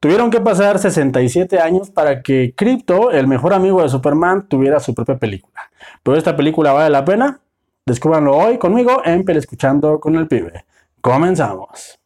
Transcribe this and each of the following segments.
Tuvieron que pasar 67 años para que Crypto, el mejor amigo de Superman, tuviera su propia película. Pero esta película vale la pena. Descúbranlo hoy conmigo en Pel Escuchando con el Pibe. Comenzamos.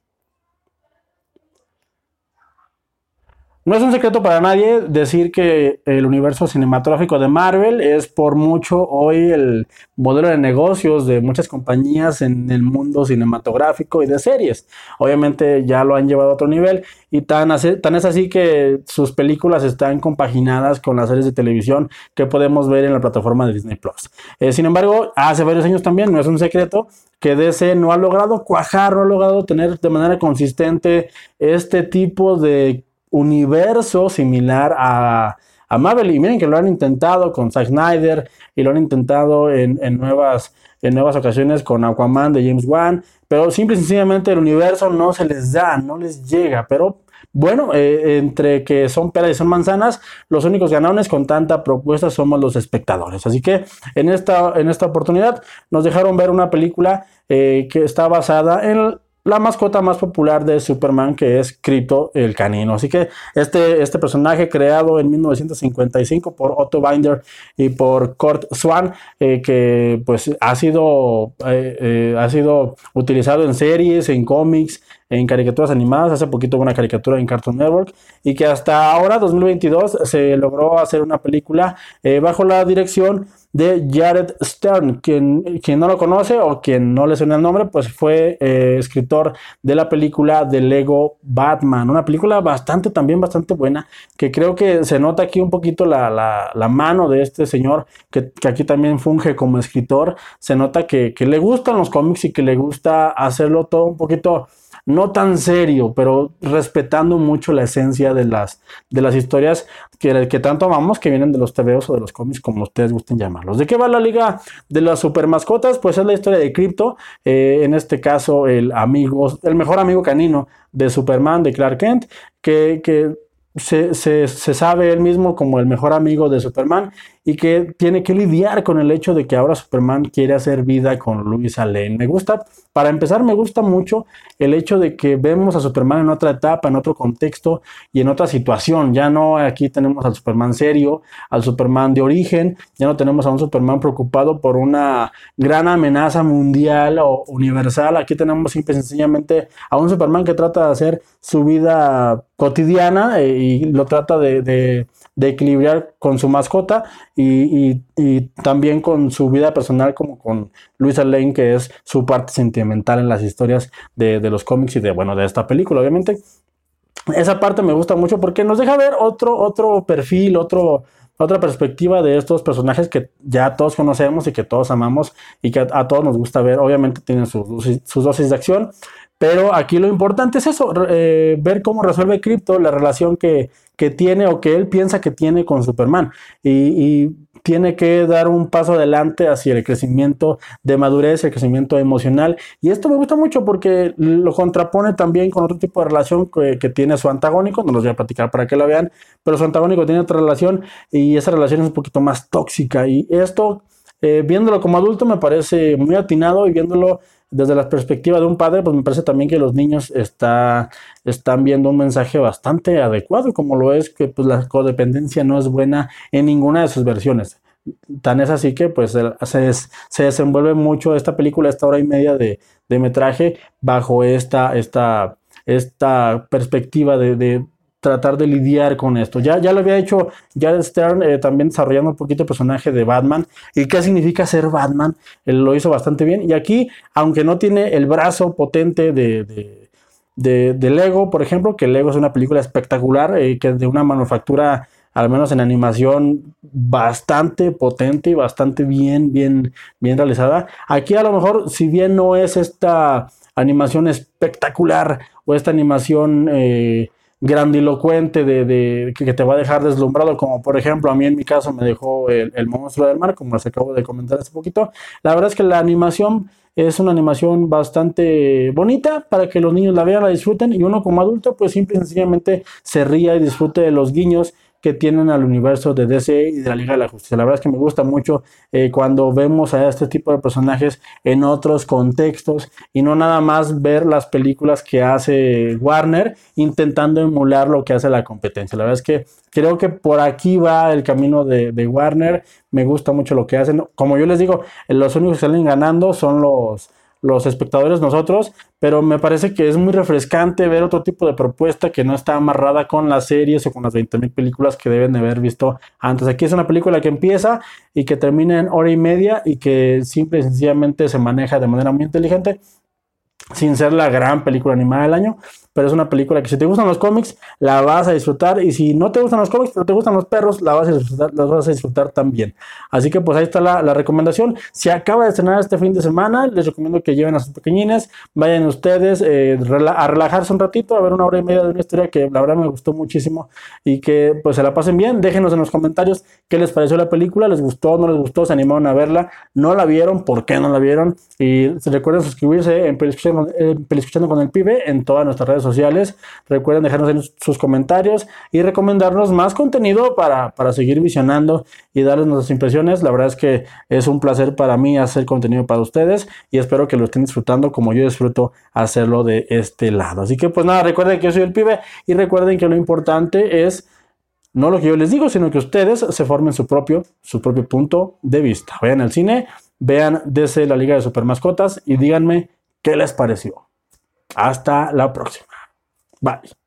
No es un secreto para nadie decir que el universo cinematográfico de Marvel es por mucho hoy el modelo de negocios de muchas compañías en el mundo cinematográfico y de series. Obviamente ya lo han llevado a otro nivel y tan, tan es así que sus películas están compaginadas con las series de televisión que podemos ver en la plataforma de Disney Plus. Eh, sin embargo, hace varios años también, no es un secreto, que DC no ha logrado cuajar, no ha logrado tener de manera consistente este tipo de universo similar a, a Marvel. Y miren que lo han intentado con Zack Snyder y lo han intentado en, nuevas, en nuevas ocasiones con Aquaman de James Wan. Pero simple y sencillamente el universo no se les da, no les llega. Pero bueno, eh, entre que son peras y son manzanas, los únicos ganadores con tanta propuesta somos los espectadores. Así que en esta, en esta oportunidad nos dejaron ver una película eh, que está basada en la mascota más popular de Superman, que es Crypto el canino. Así que este, este personaje creado en 1955 por Otto Binder y por Kurt Swan, eh, que pues ha sido, eh, eh, ha sido utilizado en series, en cómics, en caricaturas animadas, hace poquito una caricatura en Cartoon Network, y que hasta ahora, 2022, se logró hacer una película bajo la dirección de Jared Stern. Quien, quien no lo conoce o quien no le suena el nombre, pues fue eh, escritor de la película de Lego Batman. Una película bastante, también bastante buena, que creo que se nota aquí un poquito la, la, mano de este señor, que, que, aquí también funge como escritor. Se nota que, que le gustan los cómics y que le gusta hacerlo todo un poquito no tan serio, pero respetando mucho la esencia de las, de las historias que, que tanto amamos, que vienen de los TVOs o de los cómics, como ustedes gusten llamarlos. ¿De qué va la liga de las super mascotas? Pues es la historia de Crypto, eh, en este caso el amigo, el mejor amigo canino de Superman, de Clark Kent, que, que se, se, se, sabe él mismo como el mejor amigo de Superman y que tiene que lidiar con el hecho de que ahora Superman quiere hacer vida con Luisa Lane. Me gusta, para empezar, me gusta mucho el hecho de que vemos a Superman en otra etapa, en otro contexto y en otra situación. Ya no aquí tenemos al Superman serio, al Superman de origen, ya no tenemos a un Superman preocupado por una gran amenaza mundial o universal. Aquí tenemos simple y sencillamente a un Superman que trata de hacer su vida cotidiana eh, y lo trata de de equilibrar con su mascota y, también con su vida personal como con Luisa Lane, que es su parte sentimental en las historias de, los cómics y de, bueno, de esta película, obviamente. Esa parte me gusta mucho porque nos deja ver otro, otro perfil, otro, otra perspectiva de estos personajes que ya todos conocemos y que todos amamos y que a, todos nos gusta ver. Obviamente tienen sus, sus dosis de acción, pero aquí lo importante es eso, eh, ver cómo resuelve Crypto la relación que, que, tiene o que él piensa que tiene con Superman. Y, tiene que dar un paso adelante hacia el crecimiento de madurez, el crecimiento emocional. Y esto me gusta mucho porque lo contrapone también con otro tipo de relación que, que tiene su antagónico. No los voy a platicar para que lo vean, pero su antagónico tiene otra relación y esa relación es un poquito más tóxica. Y esto, eh, viéndolo como adulto, me parece muy atinado y viéndolo desde la perspectiva de un padre, pues me parece también que los niños está, están viendo un mensaje bastante adecuado, como lo es que pues, la codependencia no es buena en ninguna de sus versiones. Tan es así que pues se, se desenvuelve mucho esta película, esta hora y media de, de metraje, bajo esta, esta, esta perspectiva de, tratar de lidiar con esto. Ya, ya lo había hecho Jared Stern eh, también desarrollando un poquito el personaje de Batman y qué significa ser Batman. Él lo hizo bastante bien. Y aquí, aunque no tiene el brazo potente de, de, Lego, por ejemplo, que Lego es una película espectacular, eh, que es de una manufactura, al menos en animación, bastante potente y bastante bien, bien, bien realizada. Aquí a lo mejor, si bien no es esta animación espectacular o esta animación... Eh, grandilocuente de, que te va a dejar deslumbrado, como por ejemplo a mí en mi caso me dejó el, monstruo del mar, como les acabo de comentar hace poquito. La verdad es que la animación es una animación bastante bonita para que los niños la vean, la disfruten y uno como adulto pues simple y sencillamente se ría y disfrute de los guiños que tienen al universo de DC y de la Liga de la Justicia. La verdad es que me gusta mucho eh, cuando vemos a este tipo de personajes en otros contextos y no nada más ver las películas que hace Warner intentando emular lo que hace la competencia. La verdad es que creo que por aquí va el camino de, de Warner. Me gusta mucho lo que hacen. Como yo les digo, los únicos que salen ganando son los los espectadores nosotros, pero me parece que es muy refrescante ver otro tipo de propuesta que no está amarrada con las series o con las 20.000 películas que deben de haber visto antes. Aquí es una película que empieza y que termina en hora y media y que simple y sencillamente se maneja de manera muy inteligente sin ser la gran película animada del año, pero es una película que si te gustan los cómics, la vas a disfrutar. Y si no te gustan los cómics, pero te gustan los perros, la vas a disfrutar, las vas a disfrutar también. Así que pues ahí está la, recomendación. Si acaba de estrenar este fin de semana, les recomiendo que lleven a sus pequeñines, vayan ustedes eh, a relajarse un ratito, a ver una hora y media de una historia que la verdad me gustó muchísimo y que pues se la pasen bien. Déjenos en los comentarios qué les pareció la película, les gustó, no les gustó, se animaron a verla, no la vieron, por qué no la vieron. Y recuerden suscribirse en Escuchando con el Pibe en todas nuestras redes sociales. Recuerden dejarnos sus comentarios y recomendarnos más contenido para, para seguir visionando y darles nuestras impresiones. La verdad es que es un placer para mí hacer contenido para ustedes y espero que lo estén disfrutando como yo disfruto hacerlo de este lado. Así que pues nada, recuerden que yo soy el pibe y recuerden que lo importante es no lo que yo les digo, sino que ustedes se formen su propio, su propio punto de vista. Vayan al cine, vean desde la Liga de Super Mascotas y díganme qué les pareció. Hasta la próxima. Bye.